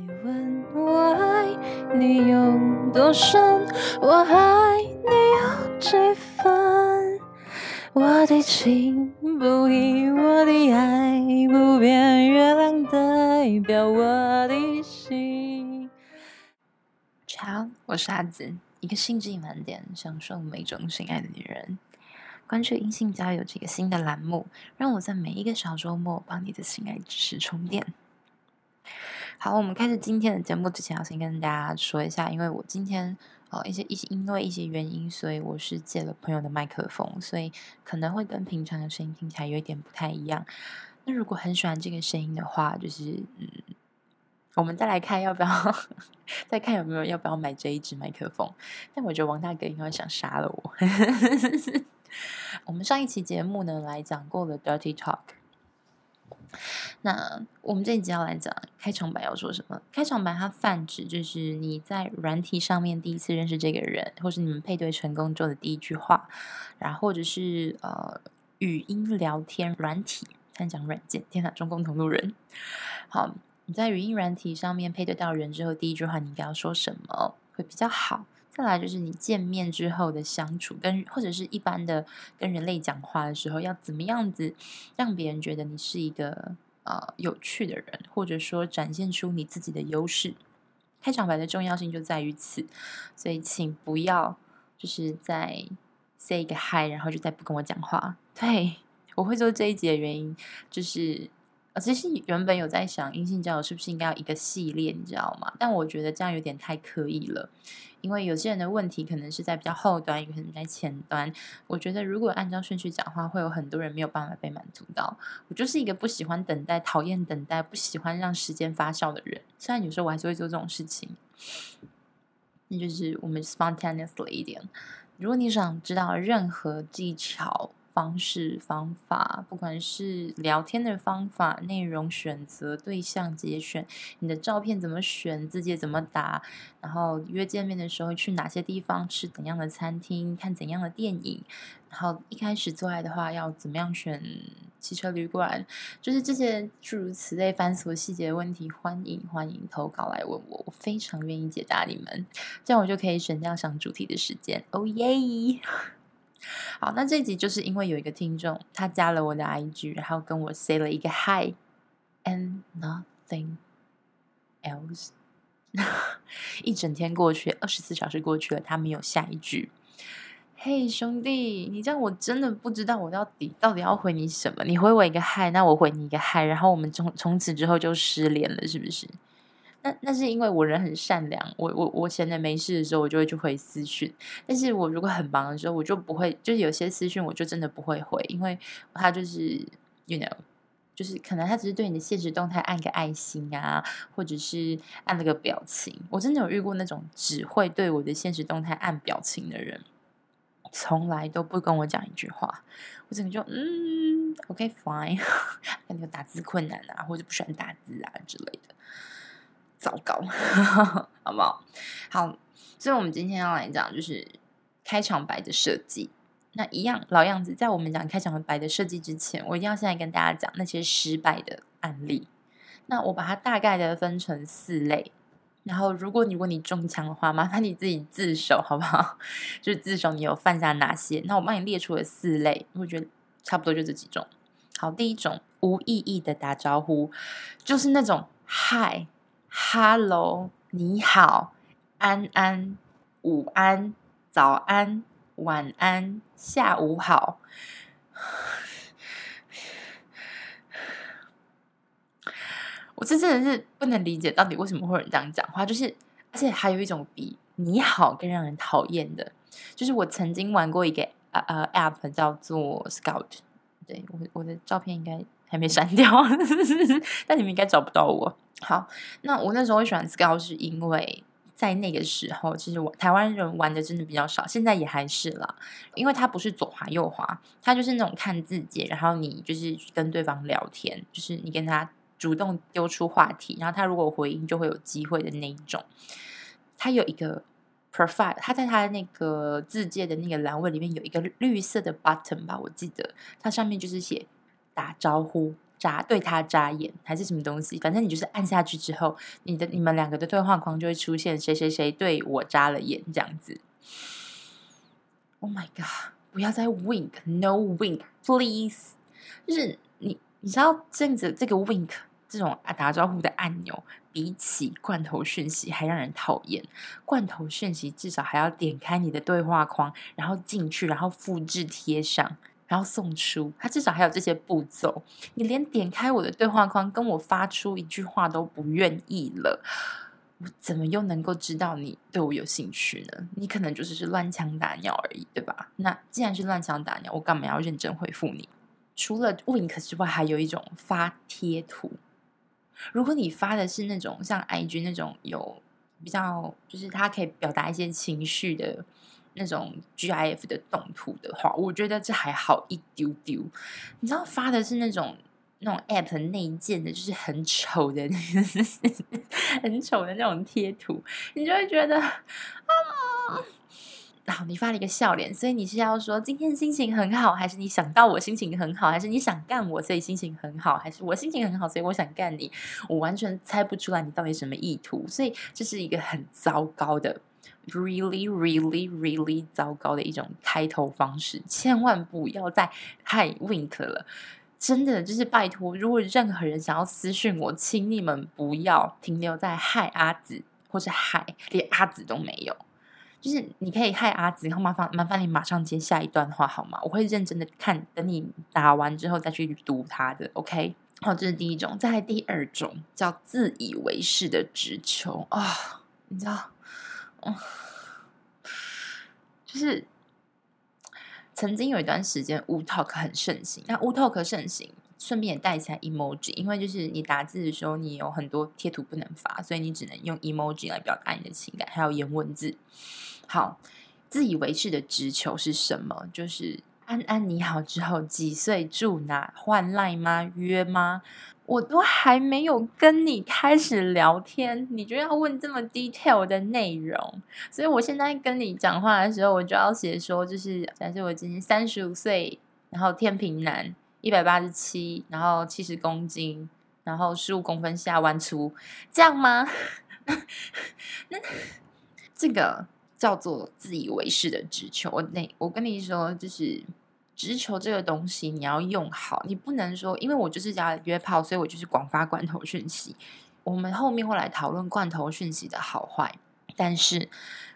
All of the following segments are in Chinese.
你问我爱你有多深，我爱你有几分？我的情不移，我的爱不变，月亮代表我的心。好，我是阿梓，一个兴致满点、享受每种性爱的女人。关注阴性交友这个新的栏目，让我在每一个小周末帮你的性爱知识充电。好，我们开始今天的节目之前，要先跟大家说一下，因为我今天呃一些一些因为一些原因，所以我是借了朋友的麦克风，所以可能会跟平常的声音听起来有一点不太一样。那如果很喜欢这个声音的话，就是嗯，我们再来看要不要 再看有没有要不要买这一支麦克风。但我觉得王大哥应该想杀了我。我们上一期节目呢，来讲过了 Dirty Talk。那我们这一集要来讲开场白要说什么？开场白它泛指就是你在软体上面第一次认识这个人，或是你们配对成功之后的第一句话，然后或者是呃语音聊天软体，看讲软件，天哪，中共同路人。好，你在语音软体上面配对到人之后，第一句话你应该要说什么会比较好？再来就是你见面之后的相处，跟或者是一般的跟人类讲话的时候，要怎么样子让别人觉得你是一个呃有趣的人，或者说展现出你自己的优势。开场白的重要性就在于此，所以请不要就是在 say 一个 hi，然后就再不跟我讲话。对，我会做这一集的原因就是。啊，其实原本有在想阴性交友是不是应该要一个系列，你知道吗？但我觉得这样有点太刻意了，因为有些人的问题可能是在比较后端，有可能在前端。我觉得如果按照顺序讲话，会有很多人没有办法被满足到。我就是一个不喜欢等待、讨厌等待、不喜欢让时间发酵的人。虽然有时候我还是会做这种事情，那就是我们 spontaneously 一点。如果你想知道任何技巧，方式方法，不管是聊天的方法、内容选择、对象节选、你的照片怎么选、字节怎么打，然后约见面的时候去哪些地方吃怎样的餐厅、看怎样的电影，然后一开始做爱的话要怎么样选汽车旅馆，就是这些诸如此类繁琐细节的问题，欢迎欢迎投稿来问我，我非常愿意解答你们，这样我就可以省掉想主题的时间。哦耶！好，那这集就是因为有一个听众，他加了我的 IG，然后跟我 say 了一个 Hi，and nothing else。一整天过去，二十四小时过去了，他没有下一句。嘿，兄弟，你这样我真的不知道我到底到底要回你什么。你回我一个 Hi，那我回你一个 Hi，然后我们从从此之后就失联了，是不是？那那是因为我人很善良，我我我闲着没事的时候，我就会去回私讯。但是我如果很忙的时候，我就不会，就是有些私讯我就真的不会回，因为他就是，you know，就是可能他只是对你的现实动态按个爱心啊，或者是按了个表情。我真的有遇过那种只会对我的现实动态按表情的人，从来都不跟我讲一句话。我整个就嗯，OK fine，那 个打字困难啊，或者不喜欢打字啊之类的。糟糕，好不好？好，所以我们今天要来讲就是开场白的设计。那一样老样子，在我们讲开场白的设计之前，我一定要现在跟大家讲那些失败的案例。那我把它大概的分成四类。然后，如果你如果你中枪的话，麻烦你自己自首，好不好？就是自首，你有犯下哪些？那我帮你列出了四类，我觉得差不多就这几种。好，第一种无意义的打招呼，就是那种嗨。Hello，你好，安安，午安，早安，晚安，下午好。我这真的是不能理解，到底为什么会有人这样讲话？就是，而且还有一种比你好更让人讨厌的，就是我曾经玩过一个呃呃 App 叫做 Scout，对，我我的照片应该还没删掉，但你们应该找不到我。好，那我那时候会喜欢 Scout，是因为在那个时候，其实我台湾人玩的真的比较少，现在也还是啦。因为它不是左滑右滑，它就是那种看字节，然后你就是跟对方聊天，就是你跟他主动丢出话题，然后他如果回应就会有机会的那一种。它有一个 profile，他在他的那个字界的那个栏位里面有一个绿色的 button 吧，我记得它上面就是写打招呼。眨对他眨眼，还是什么东西？反正你就是按下去之后，你的你们两个的对话框就会出现谁谁谁对我眨了眼这样子。Oh my god！不要再 wink，no wink，please。就是你你知道这样子这个 wink 这种打招呼的按钮，比起罐头讯息还让人讨厌。罐头讯息至少还要点开你的对话框，然后进去，然后复制贴上。然后送出，他至少还有这些步骤。你连点开我的对话框，跟我发出一句话都不愿意了，我怎么又能够知道你对我有兴趣呢？你可能就是是乱枪打鸟而已，对吧？那既然是乱枪打鸟，我干嘛要认真回复你？除了 Wink 之外，还有一种发贴图。如果你发的是那种像 IG 那种有比较，就是它可以表达一些情绪的。那种 GIF 的动图的话，我觉得这还好一丢丢。你知道发的是那种那种 App 内建的，就是很丑的，很丑的那种贴图，你就会觉得啊，然后你发了一个笑脸，所以你是要说今天心情很好，还是你想到我心情很好，还是你想干我，所以心情很好，还是我心情很好，所以我想干你？我完全猜不出来你到底什么意图，所以这是一个很糟糕的。Really, really, really 糟糕的一种开头方式，千万不要再 Hi Wink 了。真的就是拜托，如果任何人想要私讯我，请你们不要停留在害阿紫或是害连阿紫都没有。就是你可以害阿紫，然后麻烦麻烦你马上接下一段话好吗？我会认真的看，等你打完之后再去读它的。OK，好，这是第一种。再来第二种叫自以为是的直球啊、你知道？就是曾经有一段时间，Wootalk 很盛行。那 Wootalk 盛行，顺便也带起来 emoji，因为就是你打字的时候，你有很多贴图不能发，所以你只能用 emoji 来表达你的情感，还有言文字。好，自以为是的直球是什么？就是安安你好之后，几岁住哪？换赖吗？约吗？我都还没有跟你开始聊天，你就要问这么 detail 的内容，所以我现在跟你讲话的时候，我就要写说，就是假设我今年三十五岁，然后天平男，一百八十七，然后七十公斤，然后十五公分下弯粗，这样吗？那这个叫做自以为是的直球。我那我跟你说，就是。直球这个东西你要用好，你不能说，因为我就是要约炮，所以我就是广发罐头讯息。我们后面会来讨论罐头讯息的好坏，但是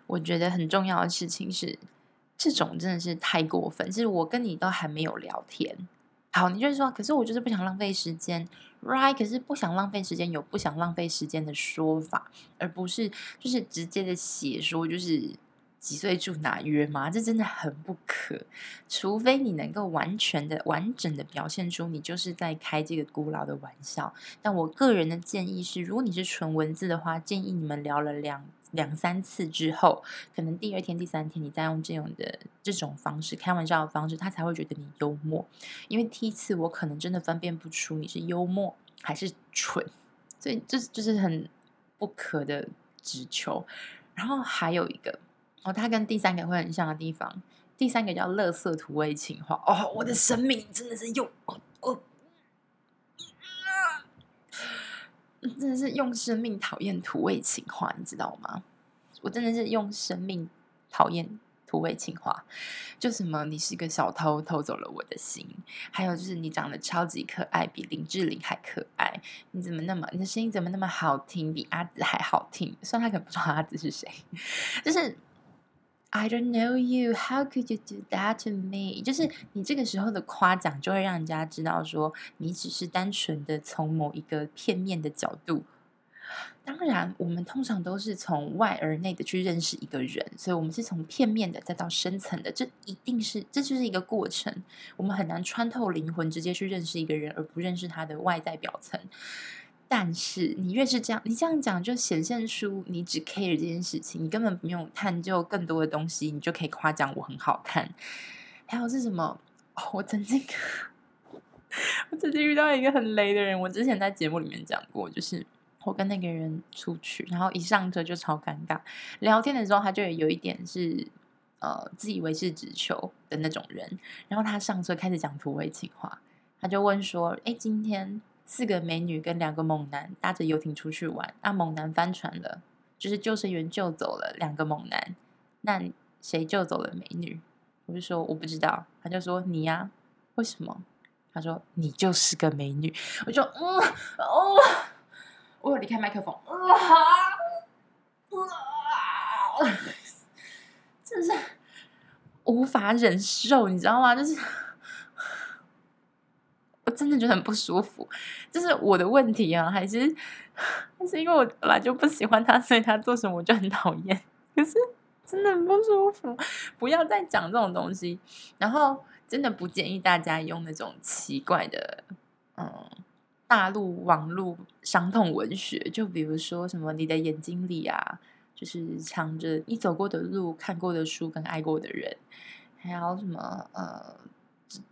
我觉得很重要的事情是，这种真的是太过分。就是我跟你都还没有聊天，好，你就是说，可是我就是不想浪费时间，right？可是不想浪费时间有不想浪费时间的说法，而不是就是直接的写说就是。几岁住哪约吗？这真的很不可，除非你能够完全的、完整的表现出你就是在开这个古老的玩笑。但我个人的建议是，如果你是纯文字的话，建议你们聊了两两三次之后，可能第二天、第三天，你再用这种的这种方式开玩笑的方式，他才会觉得你幽默。因为第一次我可能真的分辨不出你是幽默还是蠢，所以这就是很不可的直球。然后还有一个。哦，它跟第三个会很像的地方，第三个叫“垃圾土味情话”。哦，我的生命真的是用哦，真的是用生命讨厌土味情话，你知道吗？我真的是用生命讨厌土味情话，就什么你是一个小偷，偷走了我的心，还有就是你长得超级可爱，比林志玲还可爱，你怎么那么，你的声音怎么那么好听，比阿紫还好听？虽然他可能不知道阿紫是谁，就是。I don't know you. How could you do that to me? 就是你这个时候的夸奖，就会让人家知道说你只是单纯的从某一个片面的角度。当然，我们通常都是从外而内的去认识一个人，所以我们是从片面的再到深层的。这一定是，这就是一个过程。我们很难穿透灵魂，直接去认识一个人，而不认识他的外在表层。但是你越是这样，你这样讲就显现出你只 care 这件事情，你根本不用探究更多的东西，你就可以夸奖我很好看。还有是什么？哦，我曾经，我曾经遇到一个很雷的人。我之前在节目里面讲过，就是我跟那个人出去，然后一上车就超尴尬。聊天的时候，他就有一点是呃自以为是直球的那种人。然后他上车开始讲土味情话。他就问说：“哎，今天四个美女跟两个猛男搭着游艇出去玩，啊，猛男翻船了，就是救生员救走了两个猛男，那谁救走了美女？”我就说：“我不知道。”他就说：“你呀？为什么？”他说：“你就是个美女。”我就嗯哦，我有离开麦克风，啊啊，真是无法忍受，你知道吗？就是真的觉得很不舒服。这是我的问题啊，还是 还是因为我本来就不喜欢他，所以他做什么我就很讨厌。可是真的很不舒服，不要再讲这种东西。然后。真的不建议大家用那种奇怪的，嗯，大陆网络伤痛文学，就比如说什么你的眼睛里啊，就是藏着你走过的路、看过的书跟爱过的人，还有什么呃，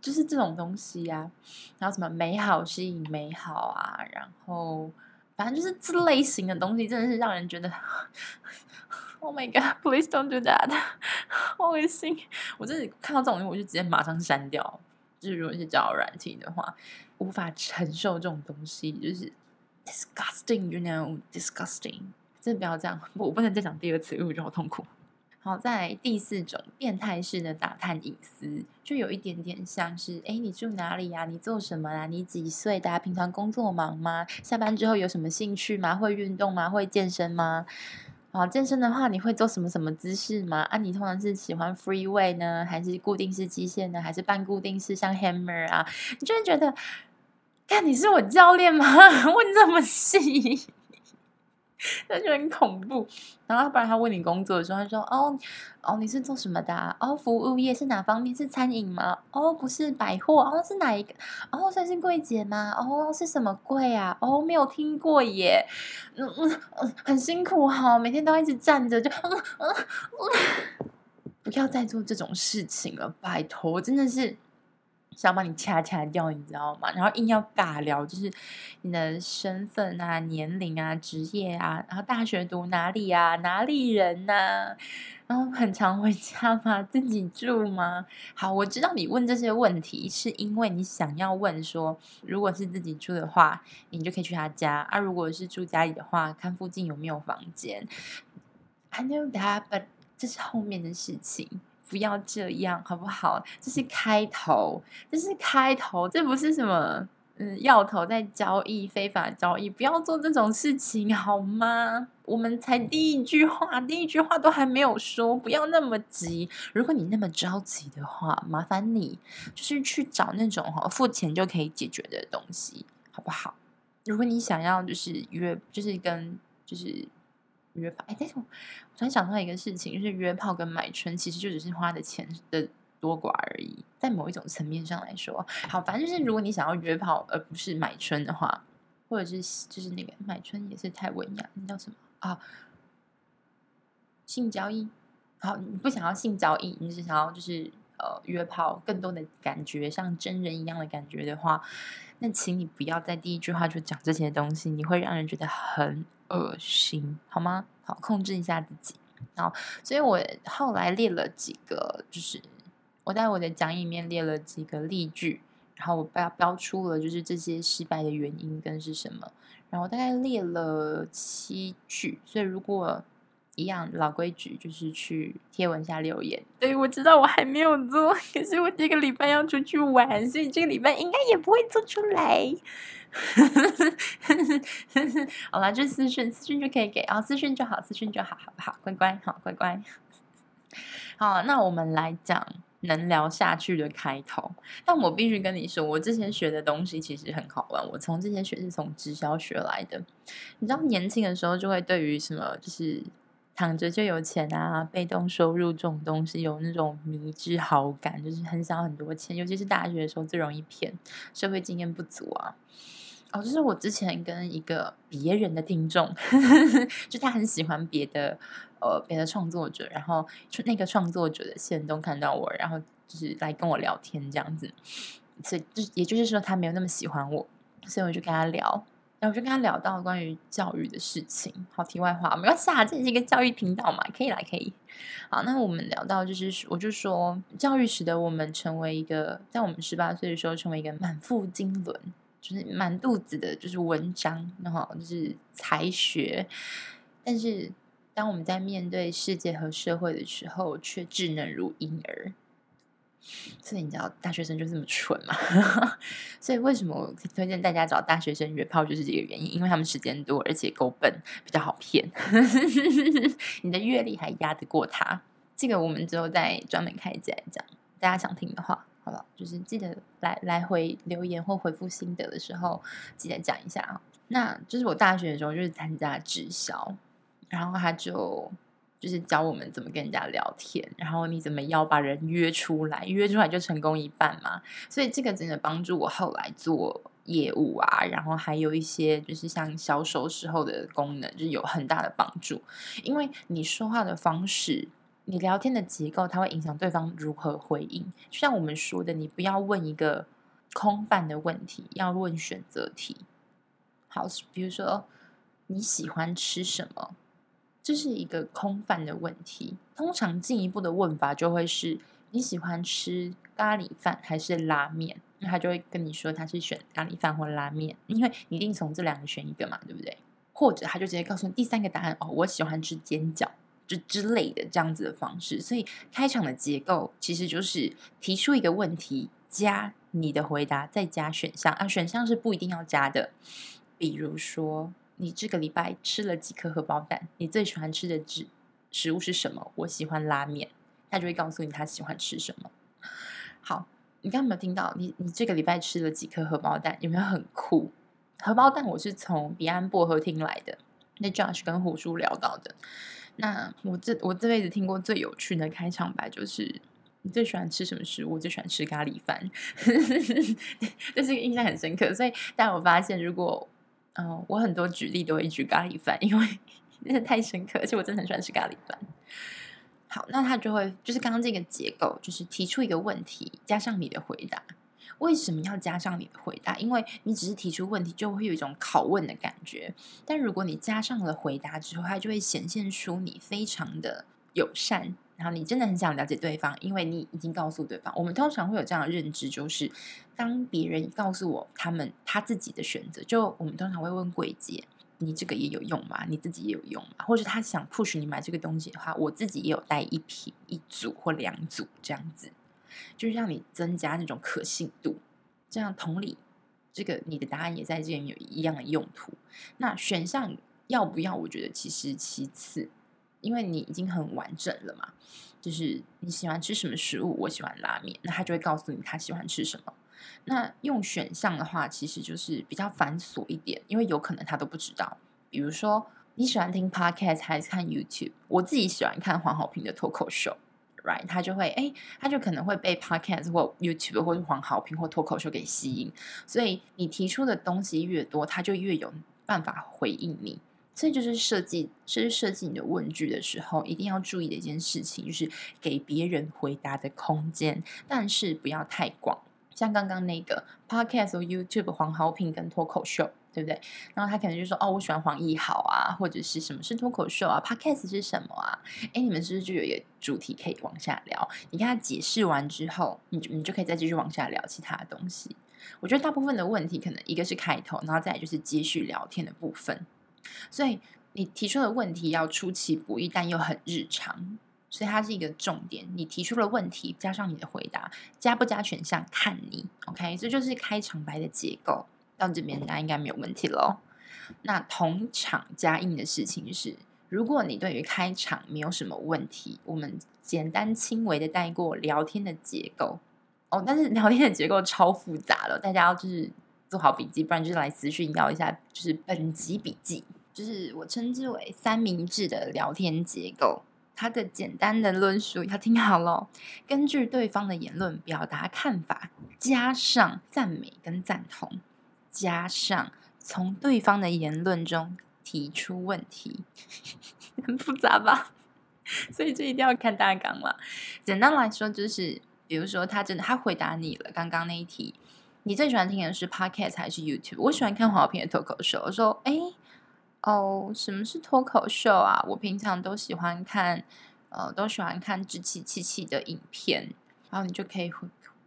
就是这种东西呀、啊，然后什么美好吸引美好啊，然后反正就是这类型的东西，真的是让人觉得。Oh my god! Please don't do that. 好恶心！我真的看到这种东西，我就直接马上删掉。就是如果是交友软体的话，无法承受这种东西，就是 disgusting. You know, disgusting. 真的不要这样，我不能再讲第二次，因为我觉得好痛苦。好，在第四种变态式的打探隐私，就有一点点像是：哎，你住哪里呀？你做什么啦？你几岁的？平常工作忙吗？下班之后有什么兴趣吗？会运动吗？会健身吗？啊，健身的话，你会做什么什么姿势吗？啊，你通常是喜欢 free way 呢，还是固定式机械呢，还是半固定式像 hammer 啊？你居然觉得，看你是我教练吗？问这么细。那就很恐怖。然后，不然他问你工作的时候，他说：“哦，哦，你是做什么的啊？哦，服务业是哪方面？是餐饮吗？哦，不是百货。哦，是哪一个？哦，算是柜姐吗？哦，是什么柜啊？哦，没有听过耶。嗯嗯嗯，很辛苦哈，每天都一直站着，就嗯嗯嗯，不要再做这种事情了，拜托，真的是。”想把你掐掐掉，你知道吗？然后硬要尬聊，就是你的身份啊、年龄啊、职业啊，然后大学读哪里啊、哪里人呐、啊，然后很常回家吗？自己住吗？好，我知道你问这些问题是因为你想要问说，如果是自己住的话，你就可以去他家啊；如果是住家里的话，看附近有没有房间。I know that, but 这是后面的事情。不要这样，好不好？这是开头，这是开头，这不是什么嗯，要头在交易，非法交易，不要做这种事情，好吗？我们才第一句话，第一句话都还没有说，不要那么急。如果你那么着急的话，麻烦你就是去找那种哈，付钱就可以解决的东西，好不好？如果你想要就是约，就是跟就是。约炮，哎，但是我突然想到一个事情，就是约炮跟买春其实就只是花的钱的多寡而已，在某一种层面上来说，好，反正就是如果你想要约炮而不是买春的话，或者是就是那个买春也是太文雅，那叫什么啊？性交易，好，你不想要性交易，你只想要就是呃约炮更多的感觉，像真人一样的感觉的话，那请你不要在第一句话就讲这些东西，你会让人觉得很。恶心，好吗？好，控制一下自己。好，所以我后来列了几个，就是我在我的讲义里面列了几个例句，然后我标标出了就是这些失败的原因跟是什么。然后大概列了七句，所以如果一样老规矩，就是去贴文下留言。对，我知道我还没有做，可是我这个礼拜要出去玩，所以这个礼拜应该也不会做出来。好啦，就私讯，私讯就可以给，然后私讯就好，私讯就好，好不好？乖乖，好乖乖。好，那我们来讲能聊下去的开头。但我必须跟你说，我之前学的东西其实很好玩。我从之前学是从直销学来的。你知道，年轻的时候就会对于什么，就是躺着就有钱啊，被动收入这种东西有那种迷之好感，就是很想很多钱。尤其是大学的时候最容易骗，社会经验不足啊。哦，就是我之前跟一个别人的听众，呵 呵就他很喜欢别的呃别的创作者，然后那个创作者的线都看到我，然后就是来跟我聊天这样子，所以就也就是说他没有那么喜欢我，所以我就跟他聊，然后我就跟他聊到关于教育的事情。好，题外话，没关系啊，这是一个教育频道嘛，可以啦，可以。好，那我们聊到就是，我就说，教育使得我们成为一个，在我们十八岁的时候，成为一个满腹经纶，就是满肚子的，就是文章，然后就是才学。但是，当我们在面对世界和社会的时候，却稚嫩如婴儿。所以你知道大学生就这么蠢嘛？所以为什么我推荐大家找大学生约炮，就是这个原因，因为他们时间多，而且够笨，比较好骗。你的阅历还压得过他？这个我们之后再专门开一集来讲。大家想听的话，好不好？就是记得来来回留言或回复心得的时候，记得讲一下啊。那就是我大学的时候就是参加直销，然后他就。就是教我们怎么跟人家聊天，然后你怎么要把人约出来，约出来就成功一半嘛。所以这个真的帮助我后来做业务啊，然后还有一些就是像销售时候的功能，就有很大的帮助。因为你说话的方式，你聊天的结构，它会影响对方如何回应。就像我们说的，你不要问一个空泛的问题，要问选择题。好，比如说你喜欢吃什么？这是一个空泛的问题。通常进一步的问法就会是：你喜欢吃咖喱饭还是拉面？那他就会跟你说他是选咖喱饭或拉面，因为你一定从这两个选一个嘛，对不对？或者他就直接告诉你第三个答案：哦，我喜欢吃煎饺，就之类的这样子的方式。所以开场的结构其实就是提出一个问题，加你的回答，再加选项啊。选项是不一定要加的，比如说。你这个礼拜吃了几颗荷包蛋？你最喜欢吃的食食物是什么？我喜欢拉面，他就会告诉你他喜欢吃什么。好，你刚有没有听到？你你这个礼拜吃了几颗荷包蛋？有没有很酷？荷包蛋我是从彼岸薄荷听来的，那 Josh 跟胡叔聊到的。那我这我这辈子听过最有趣的开场白就是：你最喜欢吃什么食物？最喜欢吃咖喱饭，这是一个印象很深刻。所以，但我发现如果嗯、我很多举例都会举咖喱饭，因为真 的太深刻，而且我真的很喜欢吃咖喱饭。好，那他就会就是刚刚这个结构，就是提出一个问题，加上你的回答。为什么要加上你的回答？因为你只是提出问题，就会有一种拷问的感觉。但如果你加上了回答之后，它就会显现出你非常的友善。然后你真的很想了解对方，因为你已经告诉对方。我们通常会有这样的认知，就是当别人告诉我他们他自己的选择，就我们通常会问柜姐：“你这个也有用吗？你自己也有用吗？”或者他想 push 你买这个东西的话，我自己也有带一瓶、一组或两组这样子，就是让你增加那种可信度。这样同理，这个你的答案也在这边有一样的用途。那选项要不要？我觉得其实其次。因为你已经很完整了嘛，就是你喜欢吃什么食物，我喜欢拉面，那他就会告诉你他喜欢吃什么。那用选项的话，其实就是比较繁琐一点，因为有可能他都不知道。比如说你喜欢听 podcast 还是看 YouTube？我自己喜欢看黄豪平的脱口秀，right？他就会哎，他就可能会被 podcast 或 YouTube 或者黄豪平或脱口秀给吸引，所以你提出的东西越多，他就越有办法回应你。这就是设计，这是设计你的问句的时候一定要注意的一件事情，就是给别人回答的空间，但是不要太广。像刚刚那个 Podcast 或 YouTube 黄豪平跟脱口秀，对不对？然后他可能就说：“哦，我喜欢黄义豪啊，或者是什么是脱口秀啊？Podcast 是什么啊？”哎，你们是不是就有一个主题可以往下聊？你跟他解释完之后，你就你就可以再继续往下聊其他的东西。我觉得大部分的问题，可能一个是开头，然后再就是接续聊天的部分。所以你提出的问题要出其不意，但又很日常，所以它是一个重点。你提出了问题，加上你的回答，加不加选项看你。OK，这就是开场白的结构。到这边大家应该没有问题喽。那同场加印的事情是，如果你对于开场没有什么问题，我们简单轻微的带过聊天的结构哦。但是聊天的结构超复杂了，大家要就是。做好笔记，不然就是来私讯要一下，就是本集笔记，就是我称之为三明治的聊天结构。它的简单的论述要听好喽，根据对方的言论表达看法，加上赞美跟赞同，加上从对方的言论中提出问题，很复杂吧？所以这一定要看大纲了。简单来说，就是比如说他真的他回答你了刚刚那一题。你最喜欢听的是 Podcast 还是 YouTube？我喜欢看黄豪平的脱口秀。我说，哎，哦，什么是脱口秀啊？我平常都喜欢看，呃，都喜欢看志气气气的影片，然后你就可以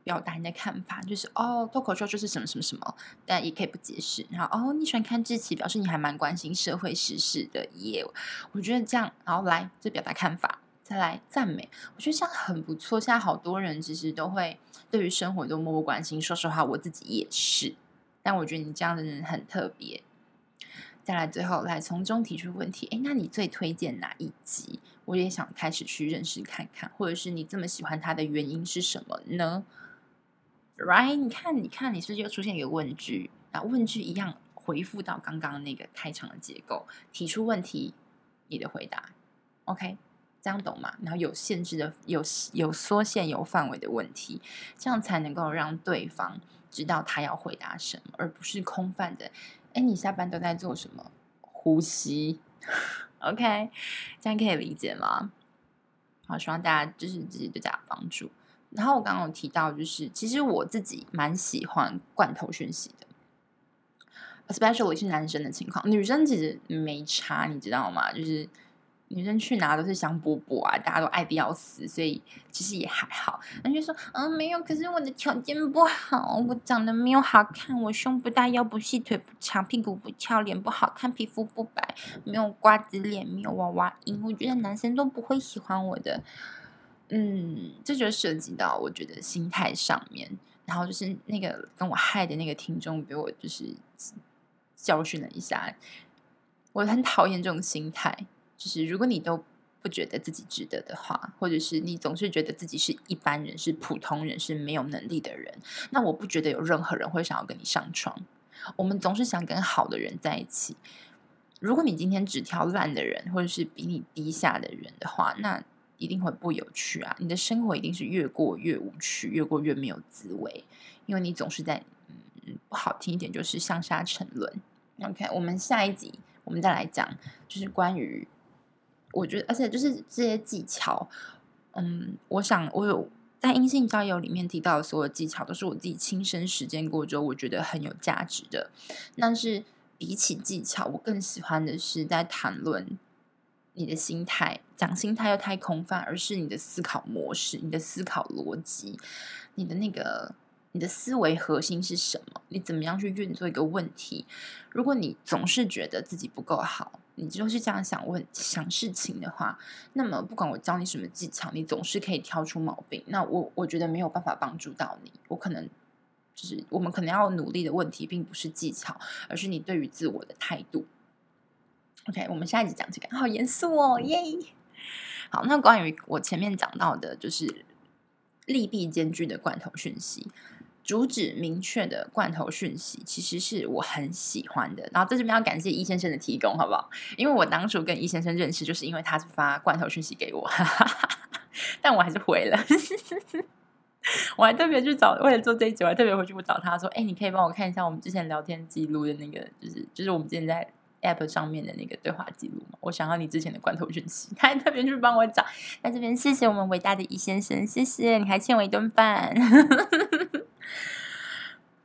表达你的看法，就是哦，脱口秀就是什么什么什么，但也可以不解释。然后哦，你喜欢看志祺，表示你还蛮关心社会时事的耶。我觉得这样，然后来就表达看法。再来赞美，我觉得这样很不错。现在好多人其实都会对于生活都漠不关心。说实话，我自己也是。但我觉得你这样的人很特别。再来，最后来从中提出问题。诶，那你最推荐哪一集？我也想开始去认识看看，或者是你这么喜欢他的原因是什么呢？Right？你看，你看，你是不是又出现一个问句？然后问句一样回复到刚刚那个开场的结构，提出问题，你的回答，OK？这样懂吗？然后有限制的、有有缩限、有范围的问题，这样才能够让对方知道他要回答什么，而不是空泛的。哎，你下班都在做什么？呼吸，OK？这样可以理解吗？好，希望大家就是自己对大家帮助。然后我刚刚有提到，就是其实我自己蛮喜欢罐头讯息的，especially 是男生的情况，女生其实没差，你知道吗？就是。女生去哪都是香饽饽啊，大家都爱的要死，所以其实也还好。人家说，嗯，没有，可是我的条件不好，我长得没有好看，我胸不大，腰不细，腿不长，屁股不翘，脸不好看，皮肤不白，没有瓜子脸，没有娃娃音，我觉得男生都不会喜欢我的。嗯，这就涉及到我觉得心态上面，然后就是那个跟我害的那个听众给我就是教训了一下，我很讨厌这种心态。就是如果你都不觉得自己值得的话，或者是你总是觉得自己是一般人、是普通人、是没有能力的人，那我不觉得有任何人会想要跟你上床。我们总是想跟好的人在一起。如果你今天只挑烂的人，或者是比你低下的人的话，那一定会不有趣啊！你的生活一定是越过越无趣，越过越没有滋味，因为你总是在嗯，不好听一点就是向下沉沦。OK，我们下一集我们再来讲，就是关于。我觉得，而且就是这些技巧，嗯，我想我有在阴性交友里面提到的所有技巧，都是我自己亲身实践过之后，我觉得很有价值的。但是比起技巧，我更喜欢的是在谈论你的心态，讲心态又太空泛，而是你的思考模式、你的思考逻辑、你的那个。你的思维核心是什么？你怎么样去运作一个问题？如果你总是觉得自己不够好，你就是这样想问想事情的话，那么不管我教你什么技巧，你总是可以挑出毛病。那我我觉得没有办法帮助到你。我可能就是我们可能要努力的问题，并不是技巧，而是你对于自我的态度。OK，我们下一集讲这个，好严肃哦，耶！好，那关于我前面讲到的，就是利弊兼具的罐头讯息。主旨明确的罐头讯息，其实是我很喜欢的。然后在这边要感谢易先生的提供，好不好？因为我当初跟易先生认识，就是因为他是发罐头讯息给我，但我还是回了。我还特别去找，为了做这一集，我还特别回去我找他说：“哎，你可以帮我看一下我们之前聊天记录的那个，就是就是我们之前在 App 上面的那个对话记录嘛？我想要你之前的罐头讯息。”他还特别去帮我找。在这边谢谢我们伟大的易先生，谢谢，你还欠我一顿饭。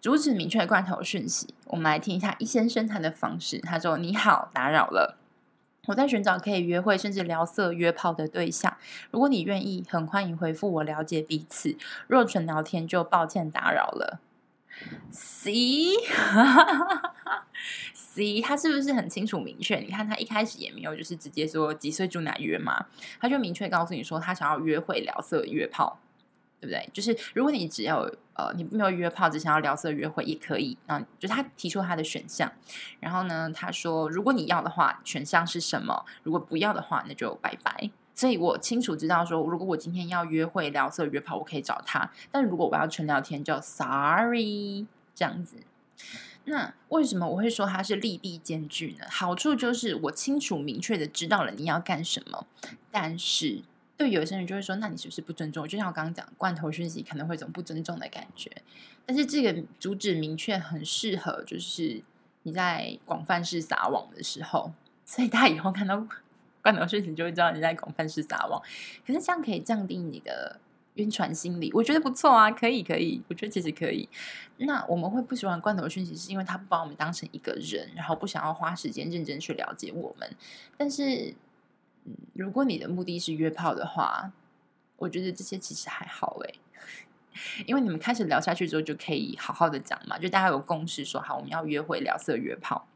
阻止明确的罐头讯息，我们来听一下一先生谈的方式。他说：“你好，打扰了，我在寻找可以约会甚至聊色约炮的对象。如果你愿意，很欢迎回复我，了解彼此。若纯聊天，就抱歉打扰了。”C，C，他是不是很清楚明确？你看他一开始也没有就是直接说几岁住哪约嘛，他就明确告诉你说他想要约会聊色约炮。对不对？就是如果你只要呃，你没有约炮，只想要聊色约会也可以。嗯，就他提出他的选项，然后呢，他说如果你要的话，选项是什么？如果不要的话，那就拜拜。所以我清楚知道说，如果我今天要约会聊色约炮，我可以找他。但如果我要纯聊天，就 sorry 这样子。那为什么我会说它是利弊兼具呢？好处就是我清楚明确的知道了你要干什么，但是。对有些人就会说，那你是不是不尊重？就像我刚刚讲，罐头讯息可能会有种不尊重的感觉。但是这个主旨明确，很适合就是你在广泛式撒网的时候，所以大家以后看到罐头讯息就会知道你在广泛式撒网。可是这样可以降低你的晕船心理，我觉得不错啊，可以可以，我觉得其实可以。那我们会不喜欢罐头讯息，是因为他不把我们当成一个人，然后不想要花时间认真去了解我们。但是，如果你的目的是约炮的话，我觉得这些其实还好诶，因为你们开始聊下去之后，就可以好好的讲嘛，就大家有共识说好，我们要约会聊色约炮。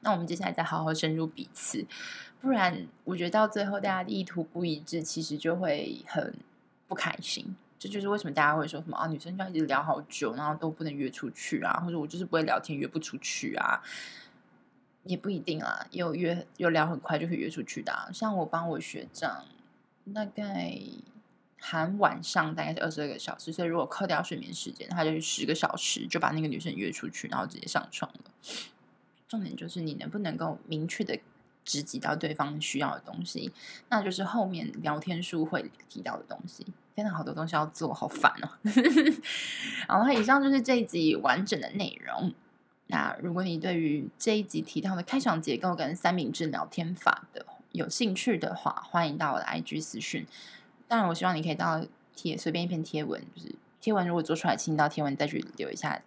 那我们接下来再好好深入彼此，不然我觉得到最后大家的意图不一致，其实就会很。不开心，这就是为什么大家会说什么啊，女生就要一直聊好久，然后都不能约出去啊，或者我就是不会聊天，约不出去啊，也不一定啊，有约有聊很快就可以约出去的。像我帮我学长，大概含晚上大概是二十二个小时，所以如果扣掉睡眠时间，他就是十个小时就把那个女生约出去，然后直接上床了。重点就是你能不能够明确的。直击到对方需要的东西，那就是后面聊天书会提到的东西。真的好多东西要做，好烦哦。然后以上就是这一集完整的内容。那如果你对于这一集提到的开场结构跟三明治聊天法的有兴趣的话，欢迎到我的 IG 私讯。当然，我希望你可以到贴随便一篇贴文，就是贴文如果做出来，请你到贴文再去留一下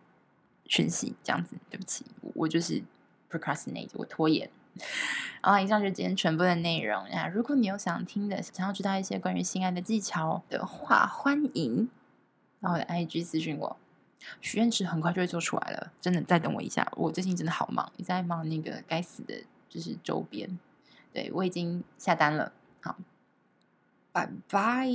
讯息，这样子。对不起，我就是 procrastinate，我拖延。好，以上就是今天全部的内容那。如果你有想听的，想要知道一些关于性爱的技巧的话，欢迎到我的 IG 私讯我。许愿池很快就会做出来了，真的，再等我一下。我最近真的好忙，你在忙那个该死的，就是周边。对，我已经下单了。好，拜拜。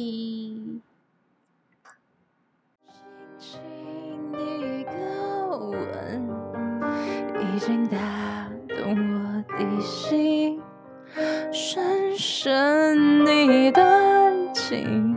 的心，深深的感情，